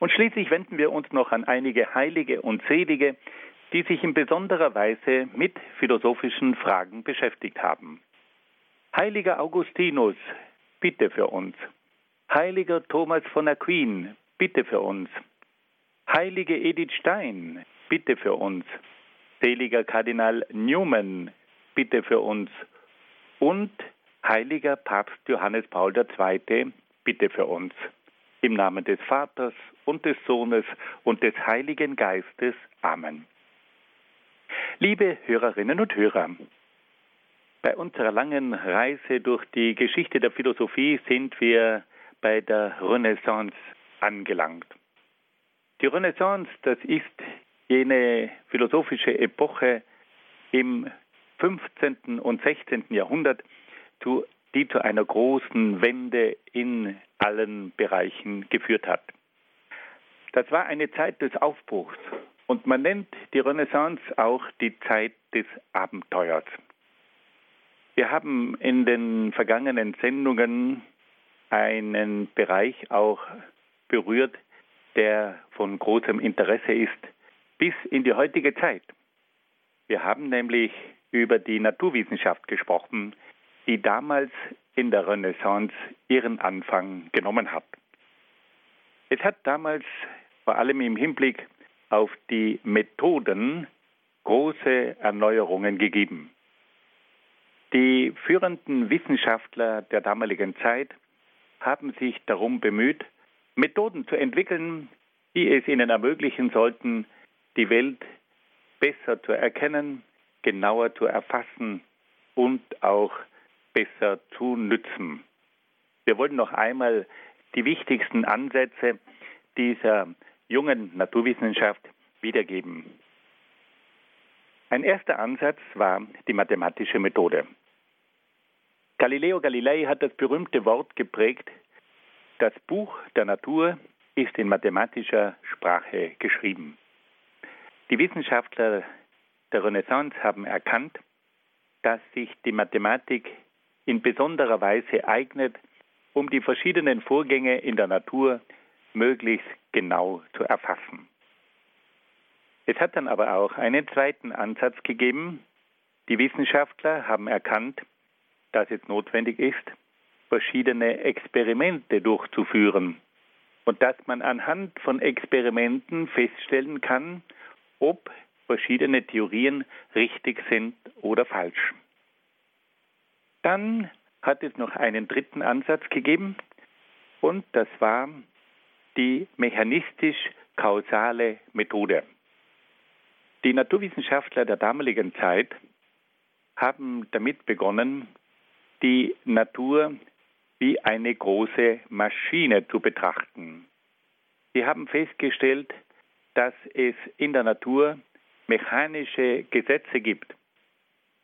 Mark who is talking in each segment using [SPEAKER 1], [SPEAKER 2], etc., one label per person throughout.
[SPEAKER 1] Und schließlich wenden wir uns noch an einige Heilige und Selige, die sich in besonderer Weise mit philosophischen Fragen beschäftigt haben. Heiliger Augustinus, bitte für uns. Heiliger Thomas von Aquin, bitte für uns. Heilige Edith Stein, bitte für uns. Seliger Kardinal Newman, bitte für uns. Und heiliger Papst Johannes Paul II, bitte für uns. Im Namen des Vaters und des Sohnes und des Heiligen Geistes. Amen. Liebe Hörerinnen und Hörer, bei unserer langen Reise durch die Geschichte der Philosophie sind wir bei der Renaissance angelangt. Die Renaissance, das ist jene philosophische Epoche im 15. und 16. Jahrhundert, die zu einer großen Wende in allen Bereichen geführt hat. Das war eine Zeit des Aufbruchs und man nennt die Renaissance auch die Zeit des Abenteuers. Wir haben in den vergangenen Sendungen einen Bereich auch berührt, der von großem Interesse ist bis in die heutige Zeit. Wir haben nämlich über die Naturwissenschaft gesprochen, die damals in der Renaissance ihren Anfang genommen hat. Es hat damals vor allem im Hinblick auf die Methoden große Erneuerungen gegeben. Die führenden Wissenschaftler der damaligen Zeit haben sich darum bemüht, Methoden zu entwickeln, die es ihnen ermöglichen sollten, die Welt besser zu erkennen, genauer zu erfassen und auch besser zu nützen. Wir wollen noch einmal die wichtigsten Ansätze dieser jungen Naturwissenschaft wiedergeben. Ein erster Ansatz war die mathematische Methode. Galileo Galilei hat das berühmte Wort geprägt, das Buch der Natur ist in mathematischer Sprache geschrieben. Die Wissenschaftler der Renaissance haben erkannt, dass sich die Mathematik in besonderer Weise eignet, um die verschiedenen Vorgänge in der Natur möglichst genau zu erfassen. Es hat dann aber auch einen zweiten Ansatz gegeben. Die Wissenschaftler haben erkannt, dass es notwendig ist, verschiedene Experimente durchzuführen und dass man anhand von Experimenten feststellen kann, ob verschiedene Theorien richtig sind oder falsch. Dann hat es noch einen dritten Ansatz gegeben und das war die mechanistisch-kausale Methode. Die Naturwissenschaftler der damaligen Zeit haben damit begonnen, die Natur wie eine große Maschine zu betrachten. Sie haben festgestellt, dass es in der Natur mechanische Gesetze gibt.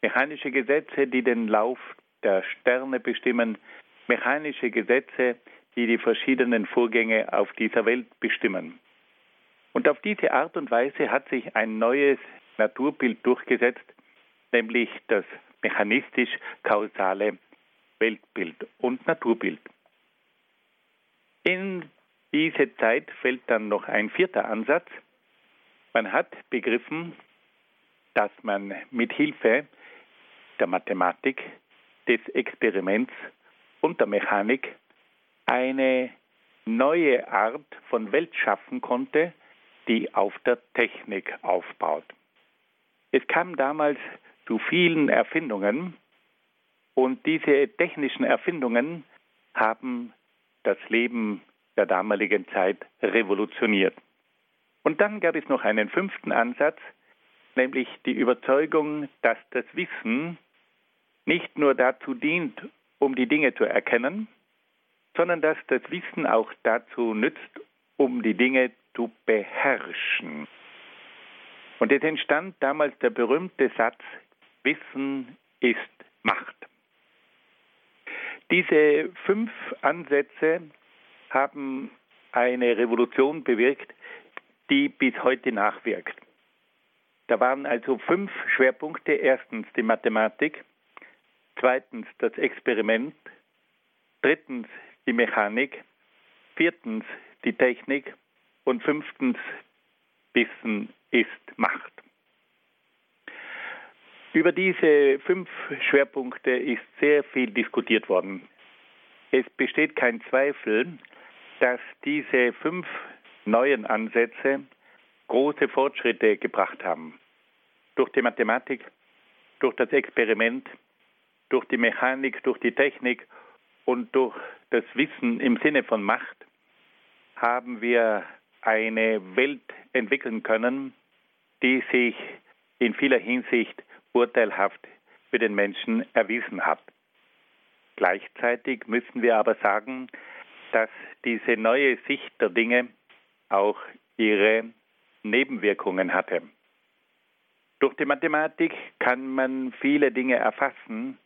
[SPEAKER 1] Mechanische Gesetze, die den Lauf der Sterne bestimmen, mechanische Gesetze, die die verschiedenen Vorgänge auf dieser Welt bestimmen. Und auf diese Art und Weise hat sich ein neues Naturbild durchgesetzt, nämlich das mechanistisch-kausale Weltbild und Naturbild. In diese Zeit fällt dann noch ein vierter Ansatz. Man hat begriffen, dass man mit Hilfe der Mathematik, des Experiments und der Mechanik eine neue Art von Welt schaffen konnte, die auf der Technik aufbaut. Es kam damals zu vielen Erfindungen und diese technischen Erfindungen haben das Leben der damaligen Zeit revolutioniert. Und dann gab es noch einen fünften Ansatz, nämlich die Überzeugung, dass das Wissen nicht nur dazu dient, um die Dinge zu erkennen, sondern dass das Wissen auch dazu nützt, um die Dinge zu beherrschen. Und es entstand damals der berühmte Satz, Wissen ist Macht. Diese fünf Ansätze haben eine Revolution bewirkt, die bis heute nachwirkt. Da waren also fünf Schwerpunkte. Erstens die Mathematik, zweitens das Experiment, drittens die Mechanik, viertens die Technik und fünftens Wissen ist Macht. Über diese fünf Schwerpunkte ist sehr viel diskutiert worden. Es besteht kein Zweifel, dass diese fünf neuen Ansätze große Fortschritte gebracht haben. Durch die Mathematik, durch das Experiment, durch die Mechanik, durch die Technik und durch das Wissen im Sinne von Macht haben wir eine Welt entwickeln können, die sich in vieler Hinsicht urteilhaft für den Menschen erwiesen hat. Gleichzeitig müssen wir aber sagen, dass diese neue Sicht der Dinge auch ihre Nebenwirkungen hatte. Durch die Mathematik kann man viele Dinge erfassen,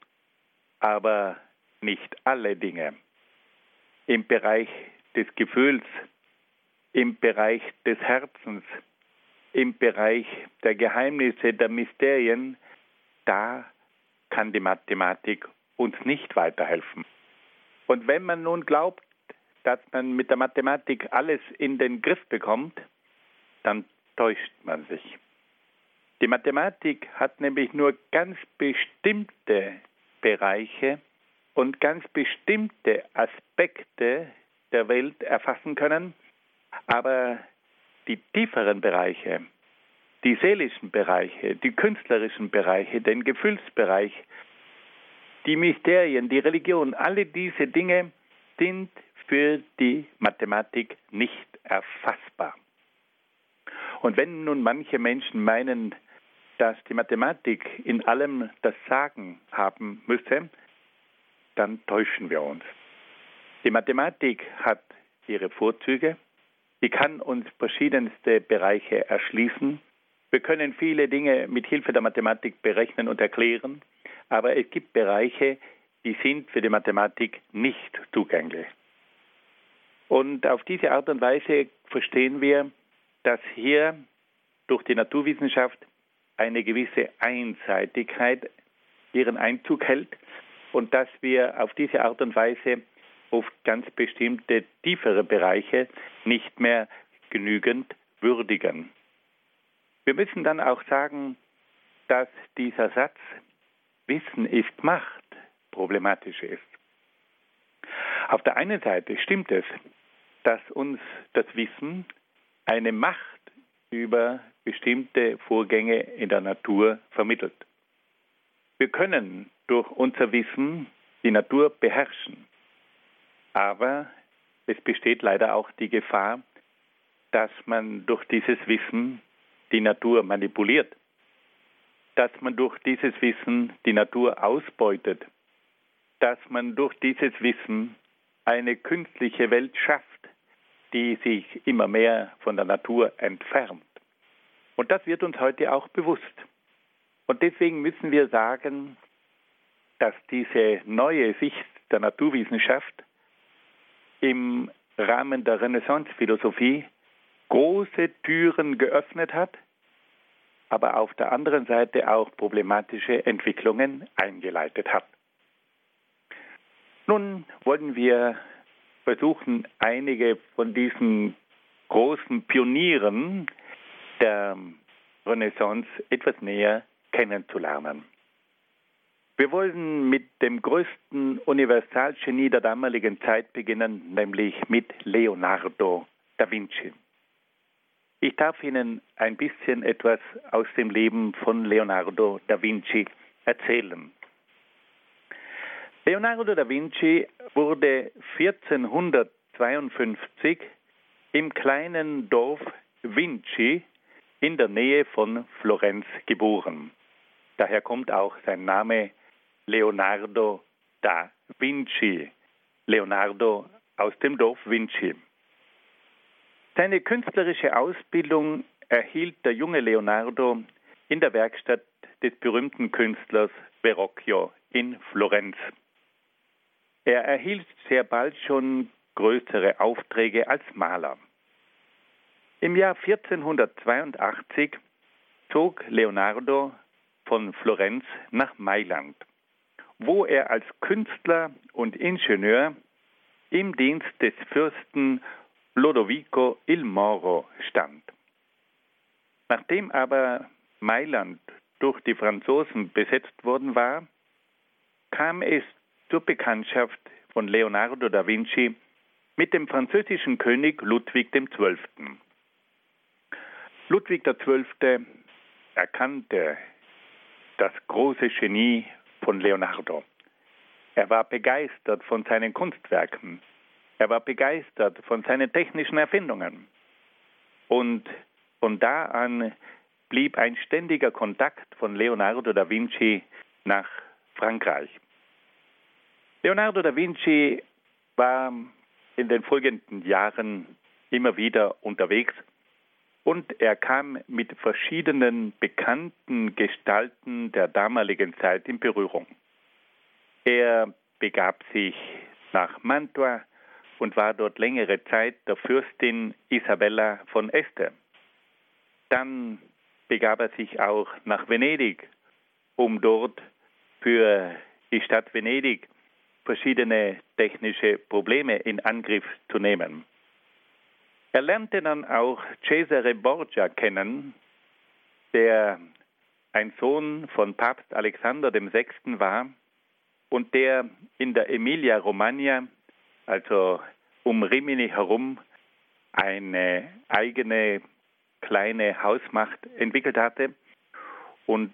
[SPEAKER 1] aber nicht alle Dinge. Im Bereich des Gefühls, im Bereich des Herzens, im Bereich der Geheimnisse, der Mysterien, da kann die Mathematik uns nicht weiterhelfen. Und wenn man nun glaubt, dass man mit der Mathematik alles in den Griff bekommt, dann täuscht man sich. Die Mathematik hat nämlich nur ganz bestimmte Bereiche und ganz bestimmte Aspekte der Welt erfassen können, aber die tieferen Bereiche, die seelischen Bereiche, die künstlerischen Bereiche, den Gefühlsbereich, die Mysterien, die Religion, alle diese Dinge sind für die Mathematik nicht erfassbar. Und wenn nun manche Menschen meinen, dass die Mathematik in allem das Sagen haben müsse, dann täuschen wir uns. Die Mathematik hat ihre Vorzüge, sie kann uns verschiedenste Bereiche erschließen. Wir können viele Dinge mit Hilfe der Mathematik berechnen und erklären, aber es gibt Bereiche, die sind für die Mathematik nicht zugänglich. Und auf diese Art und Weise verstehen wir, dass hier durch die Naturwissenschaft eine gewisse Einseitigkeit ihren Einzug hält und dass wir auf diese Art und Weise oft ganz bestimmte tiefere Bereiche nicht mehr genügend würdigen. Wir müssen dann auch sagen, dass dieser Satz Wissen ist Macht problematisch ist. Auf der einen Seite stimmt es, dass uns das Wissen eine Macht über bestimmte Vorgänge in der Natur vermittelt. Wir können durch unser Wissen die Natur beherrschen, aber es besteht leider auch die Gefahr, dass man durch dieses Wissen die Natur manipuliert, dass man durch dieses Wissen die Natur ausbeutet, dass man durch dieses Wissen eine künstliche Welt schafft, die sich immer mehr von der Natur entfernt. Und das wird uns heute auch bewusst. Und deswegen müssen wir sagen, dass diese neue Sicht der Naturwissenschaft im Rahmen der Renaissancephilosophie große Türen geöffnet hat, aber auf der anderen Seite auch problematische Entwicklungen eingeleitet hat. Nun wollen wir versuchen, einige von diesen großen Pionieren der Renaissance etwas näher kennenzulernen. Wir wollen mit dem größten Universalgenie der damaligen Zeit beginnen, nämlich mit Leonardo da Vinci. Ich darf Ihnen ein bisschen etwas aus dem Leben von Leonardo da Vinci erzählen. Leonardo da Vinci wurde 1452 im kleinen Dorf Vinci in der Nähe von Florenz geboren. Daher kommt auch sein Name Leonardo da Vinci. Leonardo aus dem Dorf Vinci. Seine künstlerische Ausbildung erhielt der junge Leonardo in der Werkstatt des berühmten Künstlers Verrocchio in Florenz. Er erhielt sehr bald schon größere Aufträge als Maler. Im Jahr 1482 zog Leonardo von Florenz nach Mailand, wo er als Künstler und Ingenieur im Dienst des Fürsten Lodovico il Moro stand. Nachdem aber Mailand durch die Franzosen besetzt worden war, kam es zur Bekanntschaft von Leonardo da Vinci mit dem französischen König Ludwig XII. Ludwig XII. erkannte das große Genie von Leonardo. Er war begeistert von seinen Kunstwerken. Er war begeistert von seinen technischen Erfindungen. Und von da an blieb ein ständiger Kontakt von Leonardo da Vinci nach Frankreich. Leonardo da Vinci war in den folgenden Jahren immer wieder unterwegs und er kam mit verschiedenen bekannten Gestalten der damaligen Zeit in Berührung. Er begab sich nach Mantua, und war dort längere Zeit der Fürstin Isabella von Este. Dann begab er sich auch nach Venedig, um dort für die Stadt Venedig verschiedene technische Probleme in Angriff zu nehmen. Er lernte dann auch Cesare Borgia kennen, der ein Sohn von Papst Alexander VI. war und der in der Emilia-Romagna also um Rimini herum eine eigene kleine Hausmacht entwickelt hatte. Und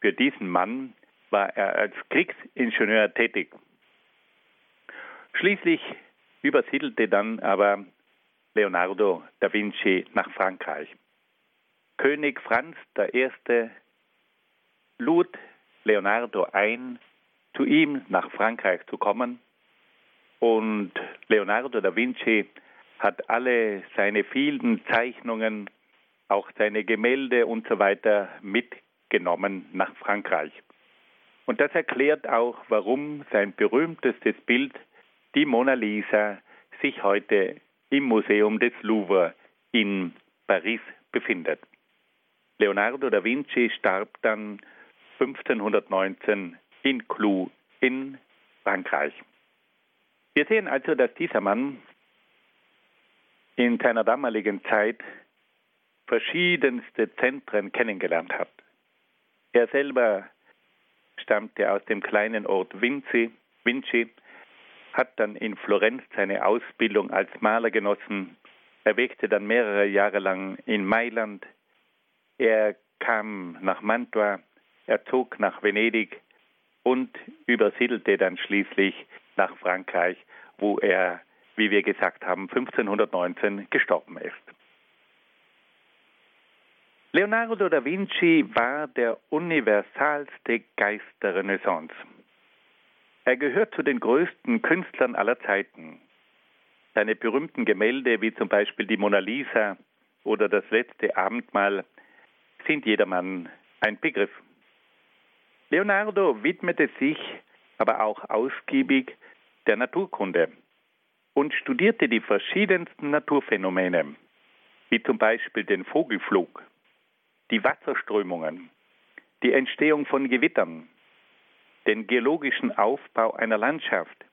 [SPEAKER 1] für diesen Mann war er als Kriegsingenieur tätig. Schließlich übersiedelte dann aber Leonardo da Vinci nach Frankreich. König Franz I. lud Leonardo ein, zu ihm nach Frankreich zu kommen und Leonardo da Vinci hat alle seine vielen Zeichnungen, auch seine Gemälde und so weiter mitgenommen nach Frankreich. Und das erklärt auch, warum sein berühmtestes Bild, die Mona Lisa, sich heute im Museum des Louvre in Paris befindet. Leonardo da Vinci starb dann 1519 in Clou in Frankreich. Wir sehen also, dass dieser Mann in seiner damaligen Zeit verschiedenste Zentren kennengelernt hat. Er selber stammte aus dem kleinen Ort Vinci, Vinci, hat dann in Florenz seine Ausbildung als Maler genossen. Er wirkte dann mehrere Jahre lang in Mailand. Er kam nach Mantua, er zog nach Venedig und übersiedelte dann schließlich nach Frankreich, wo er, wie wir gesagt haben, 1519 gestorben ist. Leonardo da Vinci war der universalste Geist der Renaissance. Er gehört zu den größten Künstlern aller Zeiten. Seine berühmten Gemälde, wie zum Beispiel die Mona Lisa oder das letzte Abendmahl, sind jedermann ein Begriff. Leonardo widmete sich aber auch ausgiebig der Naturkunde und studierte die verschiedensten Naturphänomene, wie zum Beispiel den Vogelflug, die Wasserströmungen, die Entstehung von Gewittern, den geologischen Aufbau einer Landschaft,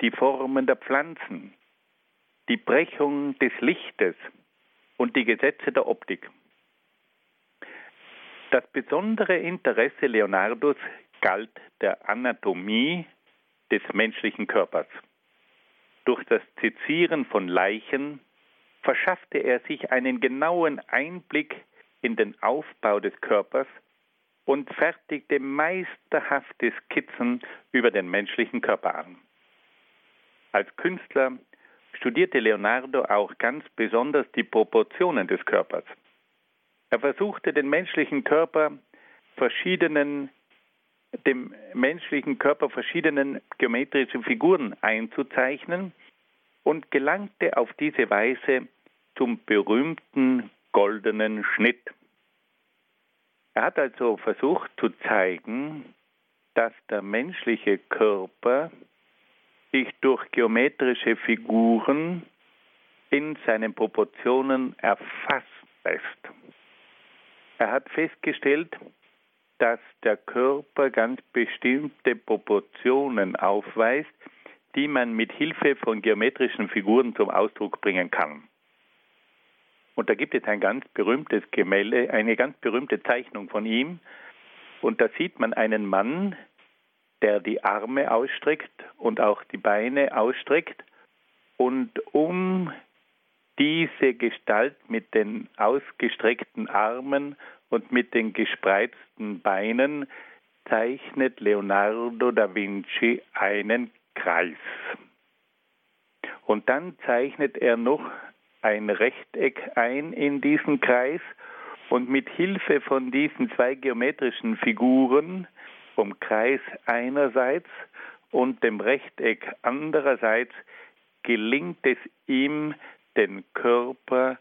[SPEAKER 1] die Formen der Pflanzen, die Brechung des Lichtes und die Gesetze der Optik. Das besondere Interesse Leonardos galt der Anatomie des menschlichen Körpers. Durch das Sezieren von Leichen verschaffte er sich einen genauen Einblick in den Aufbau des Körpers und fertigte meisterhafte Skizzen über den menschlichen Körper an. Als Künstler studierte Leonardo auch ganz besonders die Proportionen des Körpers. Er versuchte den menschlichen Körper verschiedenen dem menschlichen Körper verschiedenen geometrische Figuren einzuzeichnen und gelangte auf diese Weise zum berühmten goldenen Schnitt. Er hat also versucht zu zeigen, dass der menschliche Körper sich durch geometrische Figuren in seinen Proportionen erfasst lässt. Er hat festgestellt, dass der Körper ganz bestimmte Proportionen aufweist, die man mit Hilfe von geometrischen Figuren zum Ausdruck bringen kann. Und da gibt es ein ganz berühmtes Gemälde, eine ganz berühmte Zeichnung von ihm. Und da sieht man einen Mann, der die Arme ausstreckt und auch die Beine ausstreckt. Und um diese Gestalt mit den ausgestreckten Armen und mit den gespreizten Beinen zeichnet Leonardo da Vinci einen Kreis. Und dann zeichnet er noch ein Rechteck ein in diesen Kreis und mit Hilfe von diesen zwei geometrischen Figuren vom Kreis einerseits und dem Rechteck andererseits gelingt es ihm, den Körper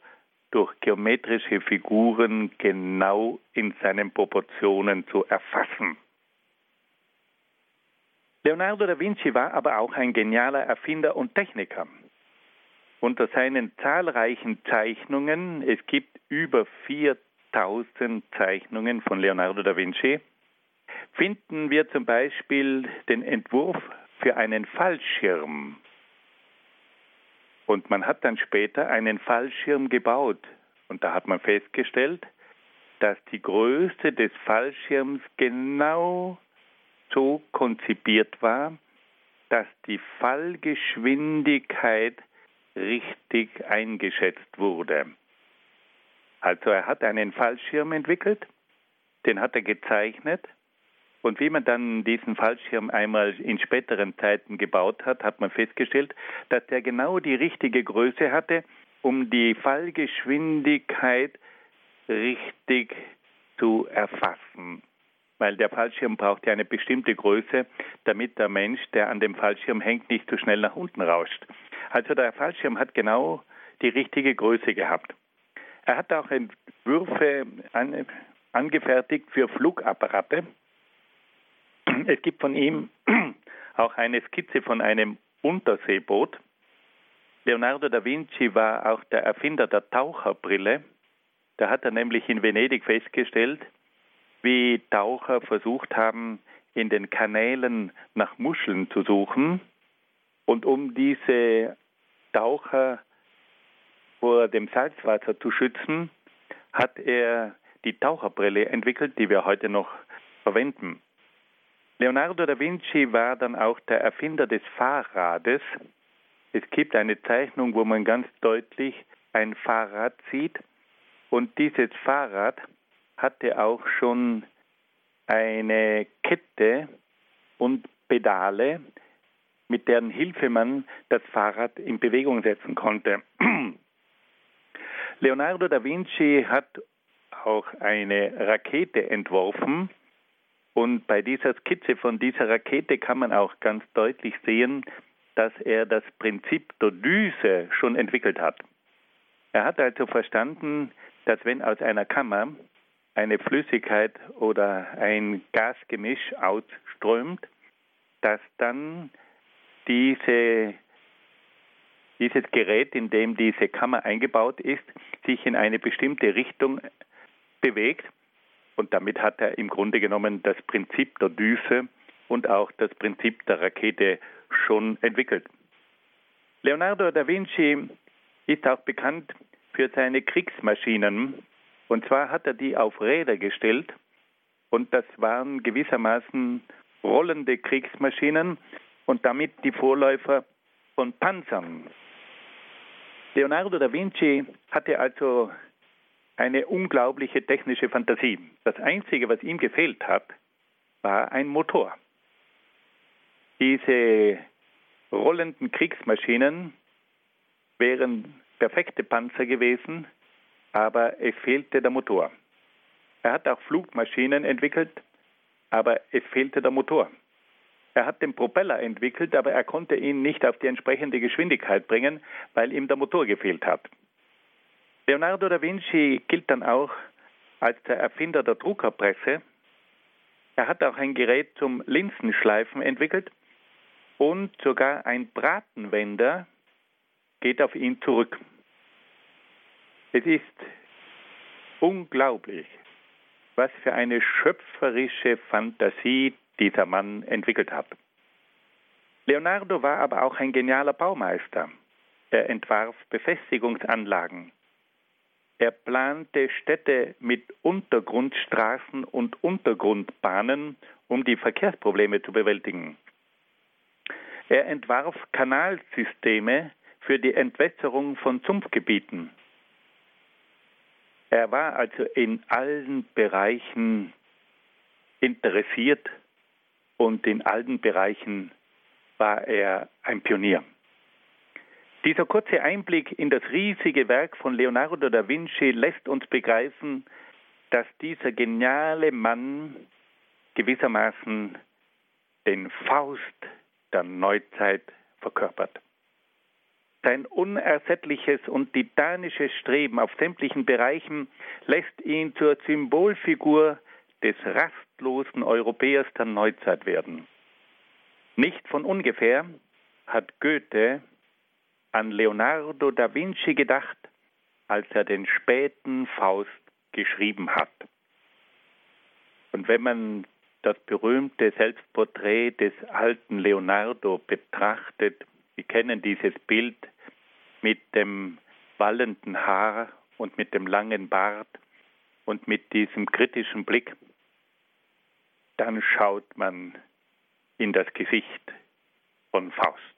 [SPEAKER 1] durch geometrische Figuren genau in seinen Proportionen zu erfassen. Leonardo da Vinci war aber auch ein genialer Erfinder und Techniker. Unter seinen zahlreichen Zeichnungen, es gibt über 4000 Zeichnungen von Leonardo da Vinci, finden wir zum Beispiel den Entwurf für einen Fallschirm. Und man hat dann später einen Fallschirm gebaut. Und da hat man festgestellt, dass die Größe des Fallschirms genau so konzipiert war, dass die Fallgeschwindigkeit richtig eingeschätzt wurde. Also er hat einen Fallschirm entwickelt, den hat er gezeichnet und wie man dann diesen Fallschirm einmal in späteren Zeiten gebaut hat, hat man festgestellt, dass der genau die richtige Größe hatte, um die Fallgeschwindigkeit richtig zu erfassen. Weil der Fallschirm braucht ja eine bestimmte Größe, damit der Mensch, der an dem Fallschirm hängt, nicht zu so schnell nach unten rauscht. Also der Fallschirm hat genau die richtige Größe gehabt. Er hat auch Entwürfe an, angefertigt für Flugapparate, es gibt von ihm auch eine Skizze von einem Unterseeboot. Leonardo da Vinci war auch der Erfinder der Taucherbrille. Da hat er nämlich in Venedig festgestellt, wie Taucher versucht haben, in den Kanälen nach Muscheln zu suchen. Und um diese Taucher vor dem Salzwasser zu schützen, hat er die Taucherbrille entwickelt, die wir heute noch verwenden. Leonardo da Vinci war dann auch der Erfinder des Fahrrades. Es gibt eine Zeichnung, wo man ganz deutlich ein Fahrrad sieht. Und dieses Fahrrad hatte auch schon eine Kette und Pedale, mit deren Hilfe man das Fahrrad in Bewegung setzen konnte. Leonardo da Vinci hat auch eine Rakete entworfen, und bei dieser Skizze von dieser Rakete kann man auch ganz deutlich sehen, dass er das Prinzip der Düse schon entwickelt hat. Er hat also verstanden, dass wenn aus einer Kammer eine Flüssigkeit oder ein Gasgemisch ausströmt, dass dann diese dieses Gerät, in dem diese Kammer eingebaut ist, sich in eine bestimmte Richtung bewegt. Und damit hat er im Grunde genommen das Prinzip der Düse und auch das Prinzip der Rakete schon entwickelt. Leonardo da Vinci ist auch bekannt für seine Kriegsmaschinen. Und zwar hat er die auf Räder gestellt. Und das waren gewissermaßen rollende Kriegsmaschinen und damit die Vorläufer von Panzern. Leonardo da Vinci hatte also eine unglaubliche technische Fantasie. Das Einzige, was ihm gefehlt hat, war ein Motor. Diese rollenden Kriegsmaschinen wären perfekte Panzer gewesen, aber es fehlte der Motor. Er hat auch Flugmaschinen entwickelt, aber es fehlte der Motor. Er hat den Propeller entwickelt, aber er konnte ihn nicht auf die entsprechende Geschwindigkeit bringen, weil ihm der Motor gefehlt hat. Leonardo da Vinci gilt dann auch als der Erfinder der Druckerpresse. Er hat auch ein Gerät zum Linsenschleifen entwickelt und sogar ein Bratenwender geht auf ihn zurück. Es ist unglaublich, was für eine schöpferische Fantasie dieser Mann entwickelt hat. Leonardo war aber auch ein genialer Baumeister. Er entwarf Befestigungsanlagen. Er plante Städte mit Untergrundstraßen und Untergrundbahnen, um die Verkehrsprobleme zu bewältigen. Er entwarf Kanalsysteme für die Entwässerung von Sumpfgebieten. Er war also in allen Bereichen interessiert und in allen Bereichen war er ein Pionier. Dieser kurze Einblick in das riesige Werk von Leonardo da Vinci lässt uns begreifen, dass dieser geniale Mann gewissermaßen den Faust der Neuzeit verkörpert. Sein unersättliches und titanisches Streben auf sämtlichen Bereichen lässt ihn zur Symbolfigur des rastlosen Europäers der Neuzeit werden. Nicht von ungefähr hat Goethe an Leonardo da Vinci gedacht, als er den späten Faust geschrieben hat. Und wenn man das berühmte Selbstporträt des alten Leonardo betrachtet, wir kennen dieses Bild mit dem wallenden Haar und mit dem langen Bart und mit diesem kritischen Blick, dann schaut man in das Gesicht von Faust.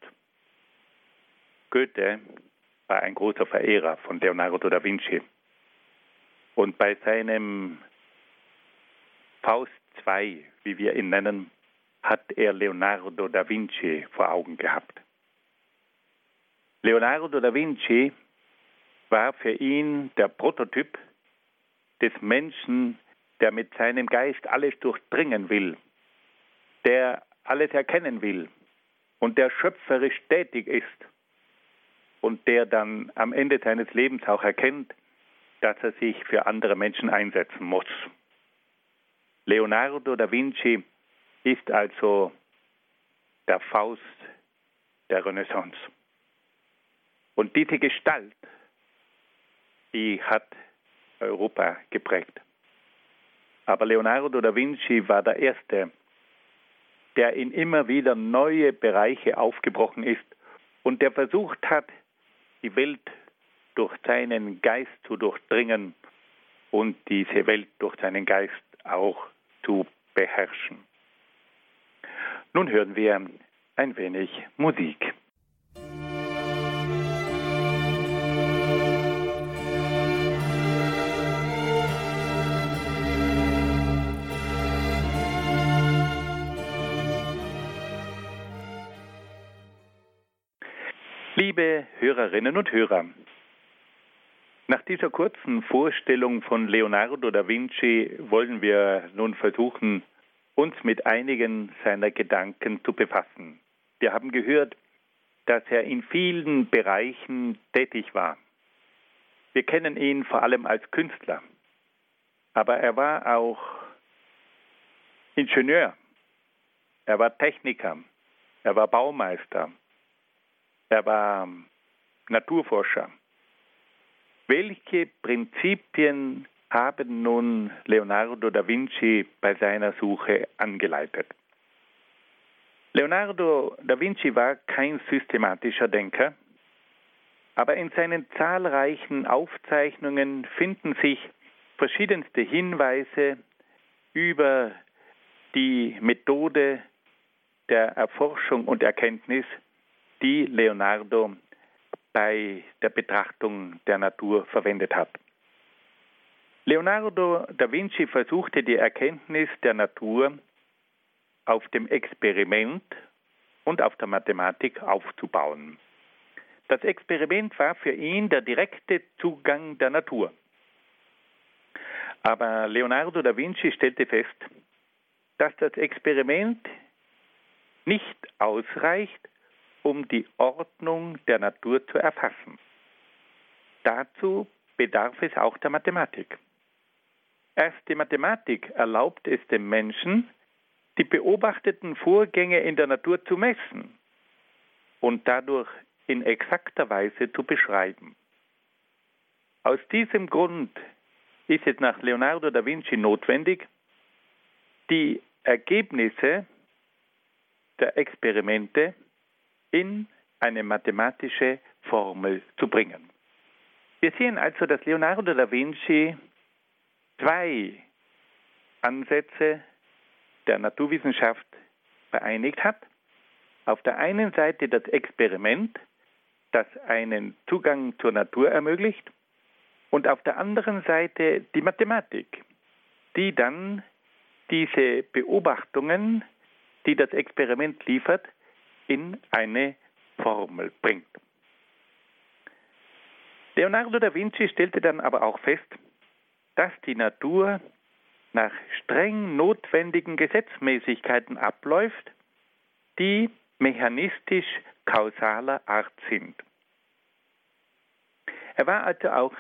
[SPEAKER 1] Goethe war ein großer Verehrer von Leonardo da Vinci. Und bei seinem Faust II, wie wir ihn nennen, hat er Leonardo da Vinci vor Augen gehabt. Leonardo da Vinci war für ihn der Prototyp des Menschen, der mit seinem Geist alles durchdringen will, der alles erkennen will und der schöpferisch tätig ist und der dann am Ende seines Lebens auch erkennt, dass er sich für andere Menschen einsetzen muss. Leonardo da Vinci ist also der Faust der Renaissance. Und diese Gestalt, die hat Europa geprägt. Aber Leonardo da Vinci war der Erste, der in immer wieder neue Bereiche aufgebrochen ist und der versucht hat, die Welt durch seinen Geist zu durchdringen und diese Welt durch seinen Geist auch zu beherrschen. Nun hören wir ein wenig Musik. Liebe Hörerinnen und Hörer, nach dieser kurzen Vorstellung von Leonardo da Vinci wollen wir nun versuchen, uns mit einigen seiner Gedanken zu befassen. Wir haben gehört, dass er in vielen Bereichen tätig war. Wir kennen ihn vor allem als Künstler, aber er war auch Ingenieur, er war Techniker, er war Baumeister, er war Naturforscher. Welche Prinzipien haben nun Leonardo da Vinci bei seiner Suche angeleitet? Leonardo da Vinci war kein systematischer Denker, aber in seinen zahlreichen Aufzeichnungen finden sich verschiedenste Hinweise über die Methode der Erforschung und Erkenntnis, die Leonardo bei der Betrachtung der Natur verwendet hat. Leonardo da Vinci versuchte die Erkenntnis der Natur auf dem Experiment und auf der Mathematik aufzubauen. Das Experiment war für ihn der direkte Zugang der Natur. Aber Leonardo da Vinci stellte fest, dass das Experiment nicht ausreicht, um die Ordnung der Natur zu erfassen. Dazu bedarf es auch der Mathematik. Erst die Mathematik erlaubt es dem Menschen, die beobachteten Vorgänge in der Natur zu messen und dadurch in exakter Weise zu beschreiben. Aus diesem Grund ist es nach Leonardo da Vinci notwendig, die Ergebnisse der Experimente in eine mathematische Formel zu bringen. Wir sehen also, dass Leonardo da Vinci zwei Ansätze der Naturwissenschaft vereinigt hat. Auf der einen Seite das Experiment, das einen Zugang zur Natur ermöglicht, und auf der anderen Seite die Mathematik, die dann diese Beobachtungen, die das Experiment liefert, in eine Formel bringt. Leonardo da Vinci stellte dann aber auch fest, dass die Natur nach streng notwendigen Gesetzmäßigkeiten abläuft, die mechanistisch kausaler Art sind. Er war also auch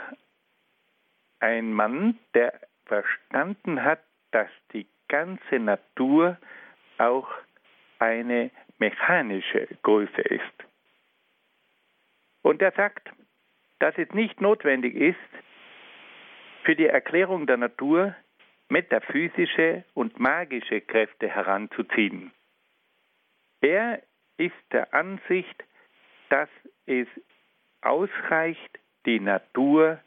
[SPEAKER 1] ein Mann, der verstanden hat, dass die ganze Natur auch eine mechanische Größe ist. Und er sagt, dass es nicht notwendig ist, für die Erklärung der Natur metaphysische und magische Kräfte heranzuziehen. Er ist der Ansicht, dass es ausreicht, die Natur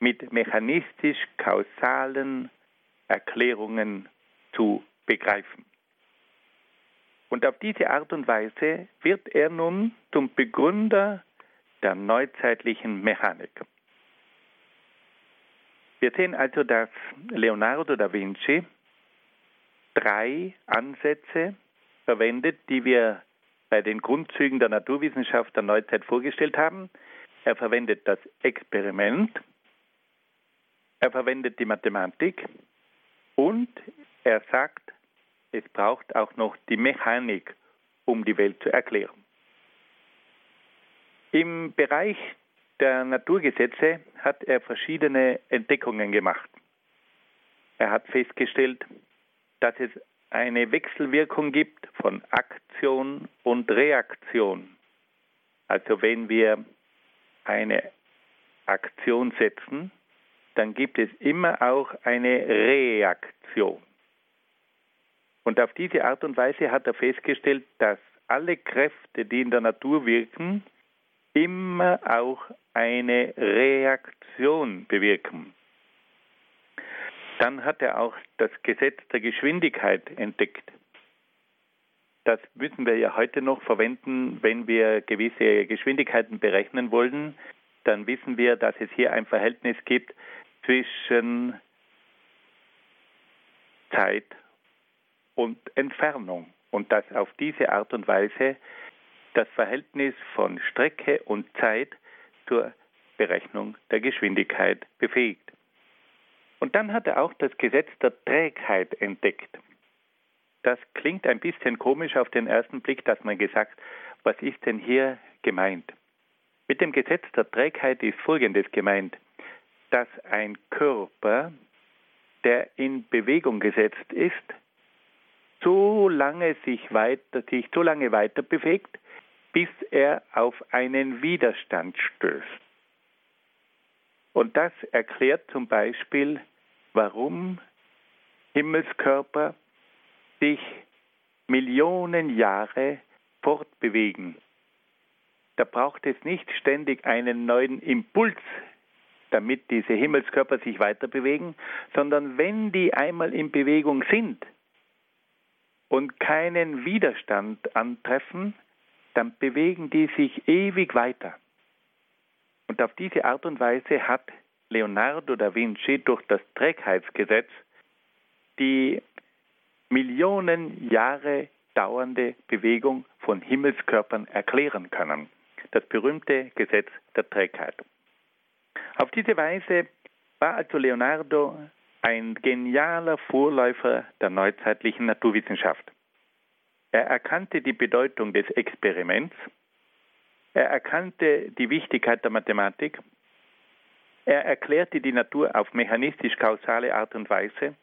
[SPEAKER 1] mit mechanistisch-kausalen Erklärungen zu begreifen. Und auf diese Art und Weise wird er nun zum Begründer der neuzeitlichen Mechanik. Wir sehen also, dass Leonardo da Vinci drei Ansätze verwendet, die wir bei den Grundzügen der Naturwissenschaft der Neuzeit vorgestellt haben. Er verwendet das Experiment, er verwendet die Mathematik und er sagt, es braucht auch noch die Mechanik, um die Welt zu erklären. Im Bereich der Naturgesetze hat er verschiedene Entdeckungen gemacht. Er hat festgestellt, dass es eine Wechselwirkung gibt von Aktion und Reaktion. Also wenn wir eine Aktion setzen, dann gibt es immer auch eine Reaktion. Und auf diese Art und Weise hat er festgestellt, dass alle Kräfte, die in der Natur wirken, immer auch eine Reaktion bewirken. Dann hat er auch das Gesetz der Geschwindigkeit entdeckt. Das müssen wir ja heute noch verwenden, wenn wir gewisse Geschwindigkeiten berechnen wollen. Dann wissen wir, dass es hier ein Verhältnis gibt zwischen Zeit und Entfernung und dass auf diese Art und Weise das Verhältnis von Strecke und Zeit zur Berechnung der Geschwindigkeit befähigt. Und dann hat er auch das Gesetz der Trägheit entdeckt. Das klingt ein bisschen komisch auf den ersten Blick, dass man gesagt, was ist denn hier gemeint? Mit dem Gesetz der Trägheit ist Folgendes gemeint, dass ein Körper, der in Bewegung gesetzt ist, so lange sich weiter, sich so lange weiter bewegt, bis er auf einen Widerstand stößt. Und das erklärt zum Beispiel, warum Himmelskörper sich Millionen Jahre fortbewegen. Da braucht es nicht ständig einen neuen Impuls, damit diese Himmelskörper sich weiter bewegen, sondern wenn die einmal in Bewegung sind und keinen Widerstand antreffen, dann bewegen die sich ewig weiter. Und auf diese Art und Weise hat Leonardo da Vinci durch das Trägheitsgesetz die Millionen Jahre dauernde Bewegung von Himmelskörpern erklären können. Das berühmte Gesetz der Trägheit. Auf diese Weise war also Leonardo ein genialer Vorläufer der neuzeitlichen Naturwissenschaft. Er erkannte die Bedeutung des Experiments, er erkannte die Wichtigkeit der Mathematik, er erklärte die Natur auf mechanistisch-kausale Art und Weise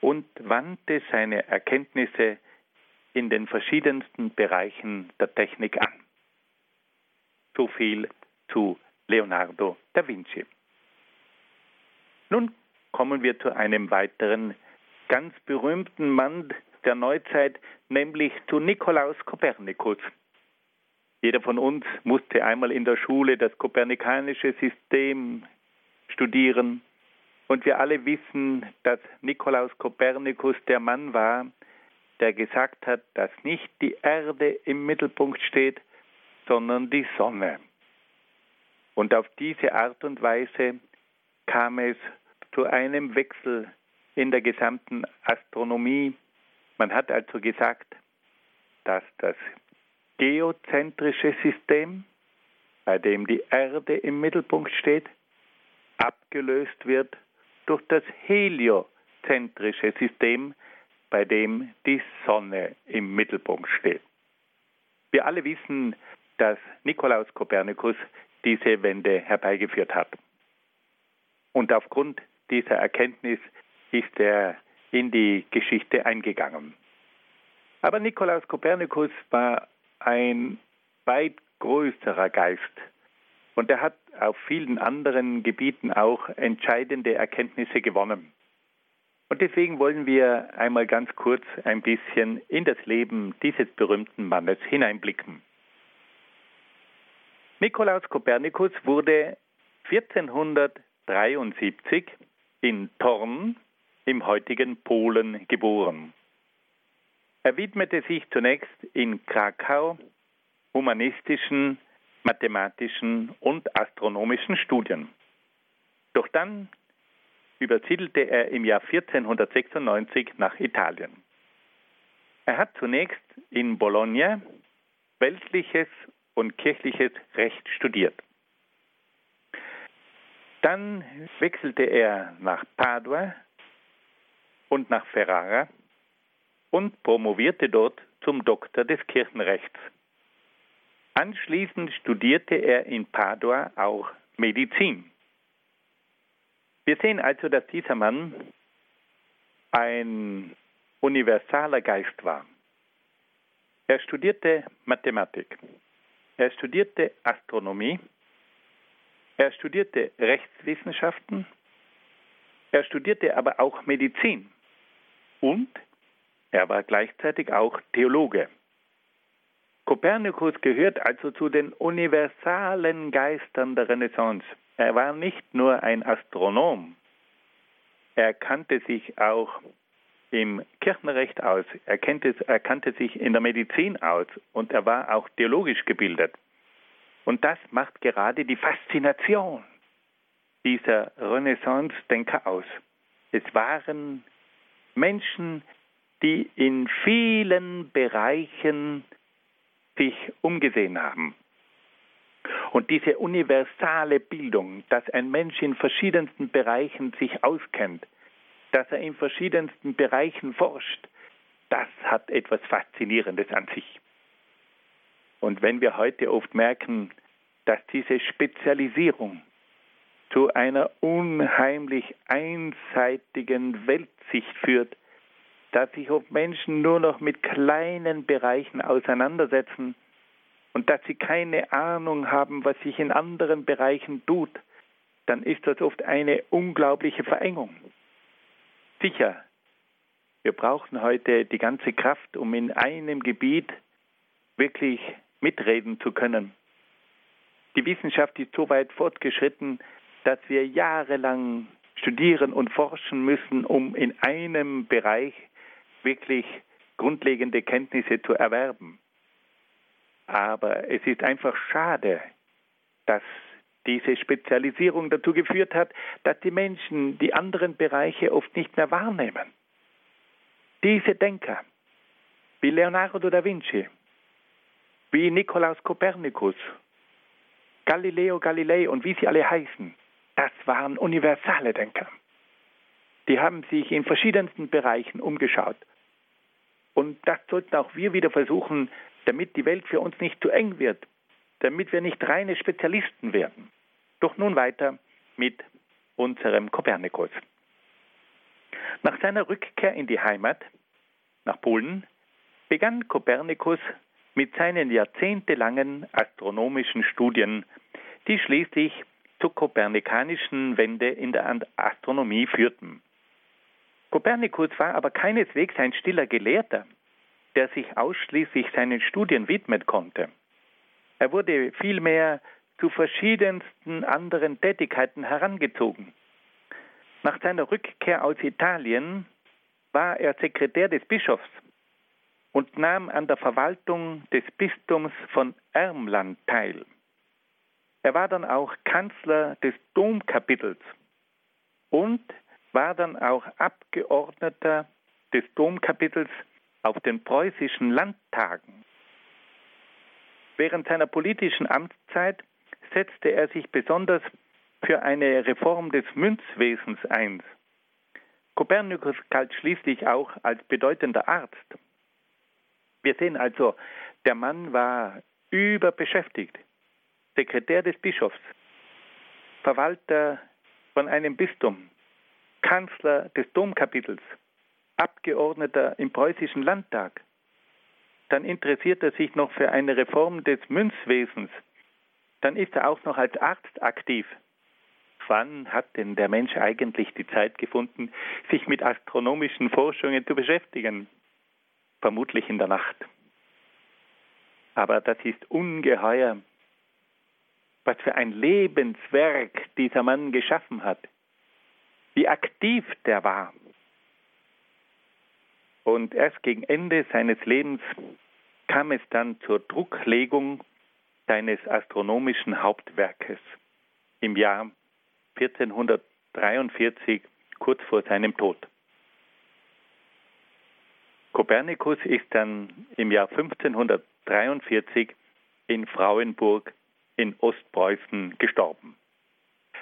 [SPEAKER 1] und wandte seine Erkenntnisse in den verschiedensten Bereichen der Technik an. So viel zu Leonardo da Vinci. Nun kommen wir zu einem weiteren ganz berühmten Mann der Neuzeit, nämlich zu Nikolaus Kopernikus. Jeder von uns musste einmal in der Schule das kopernikanische System studieren. Und wir alle wissen, dass Nikolaus Kopernikus der Mann war, der gesagt hat, dass nicht die Erde im Mittelpunkt steht, sondern die Sonne. Und auf diese Art und Weise kam es zu einem Wechsel in der gesamten Astronomie. Man hat also gesagt, dass das geozentrische System, bei dem die Erde im Mittelpunkt steht, abgelöst wird durch das heliozentrische System, bei dem die Sonne im Mittelpunkt steht. Wir alle wissen, dass Nikolaus Kopernikus diese Wende herbeigeführt hat. Und aufgrund dieser Erkenntnis ist er in die Geschichte eingegangen. Aber Nikolaus Kopernikus war ein weit größerer Geist und er hat auf vielen anderen Gebieten auch entscheidende Erkenntnisse gewonnen. Und deswegen wollen wir einmal ganz kurz ein bisschen in das Leben dieses berühmten Mannes hineinblicken. Nikolaus Kopernikus wurde 1473 in Thorn im heutigen Polen geboren. Er widmete sich zunächst in Krakau humanistischen, mathematischen und astronomischen Studien. Doch dann übersiedelte er im Jahr 1496 nach Italien. Er hat zunächst in Bologna weltliches und kirchliches Recht studiert. Dann wechselte er nach Padua und nach Ferrara und promovierte dort zum Doktor des Kirchenrechts. Anschließend studierte er in Padua auch Medizin. Wir sehen also, dass dieser Mann ein universaler Geist war. Er studierte Mathematik, er studierte Astronomie, er studierte Rechtswissenschaften, er studierte aber auch Medizin und er war gleichzeitig auch Theologe. Kopernikus gehört also zu den universalen Geistern der Renaissance. Er war nicht nur ein Astronom, er kannte sich auch im Kirchenrecht aus, er kannte, er kannte sich in der Medizin aus und er war auch theologisch gebildet. Und das macht gerade die Faszination dieser Renaissance-Denker aus. Es waren Menschen, die in vielen Bereichen sich umgesehen haben. Und diese universale Bildung, dass ein Mensch in verschiedensten Bereichen sich auskennt, dass er in verschiedensten Bereichen forscht, das hat etwas Faszinierendes an sich. Und wenn wir heute oft merken, dass diese Spezialisierung zu einer unheimlich einseitigen Weltsicht führt, dass sich oft Menschen nur noch mit kleinen Bereichen auseinandersetzen, und dass sie keine Ahnung haben, was sich in anderen Bereichen tut, dann ist das oft eine unglaubliche Verengung. Sicher, wir brauchen heute die ganze Kraft, um in einem Gebiet wirklich mitreden zu können. Die Wissenschaft ist so weit fortgeschritten, dass wir jahrelang studieren und forschen müssen, um in einem Bereich wirklich grundlegende Kenntnisse zu erwerben. Aber es ist einfach schade, dass diese Spezialisierung dazu geführt hat, dass die Menschen die anderen Bereiche oft nicht mehr wahrnehmen. Diese Denker, wie Leonardo da Vinci, wie Nikolaus Kopernikus, Galileo Galilei und wie sie alle heißen, das waren universale Denker. Die haben sich in verschiedensten Bereichen umgeschaut. Und das sollten auch wir wieder versuchen, damit die Welt für uns nicht zu eng wird, damit wir nicht reine Spezialisten werden. Doch nun weiter mit unserem Kopernikus. Nach seiner Rückkehr in die Heimat, nach Polen, begann Kopernikus mit seinen jahrzehntelangen astronomischen Studien, die schließlich zur kopernikanischen Wende in der Astronomie führten. Kopernikus war aber keineswegs ein stiller Gelehrter, der sich ausschließlich seinen Studien widmen konnte. Er wurde vielmehr zu verschiedensten anderen Tätigkeiten herangezogen. Nach seiner Rückkehr aus Italien war er Sekretär des Bischofs und nahm an der Verwaltung des Bistums von Ermland teil. Er war dann auch Kanzler des Domkapitels und war dann auch Abgeordneter des Domkapitels auf den preußischen Landtagen. Während seiner politischen Amtszeit setzte er sich besonders für eine Reform des Münzwesens ein. Kopernikus galt schließlich auch als bedeutender Arzt. Wir sehen also, der Mann war überbeschäftigt. Sekretär des Bischofs, Verwalter von einem Bistum, Kanzler des Domkapitels, Abgeordneter im preußischen Landtag. Dann interessiert er sich noch für eine Reform des Münzwesens. Dann ist er auch noch als Arzt aktiv. Wann hat denn der Mensch eigentlich die Zeit gefunden, sich mit astronomischen Forschungen zu beschäftigen? Vermutlich in der Nacht. Aber das ist ungeheuer, was für ein Lebenswerk dieser Mann geschaffen hat, wie aktiv der war. Und erst gegen Ende seines Lebens kam es dann zur Drucklegung seines astronomischen Hauptwerkes im Jahr 1443, kurz vor seinem Tod. Kopernikus ist dann im Jahr 1543 in Frauenburg in Ostpreußen gestorben.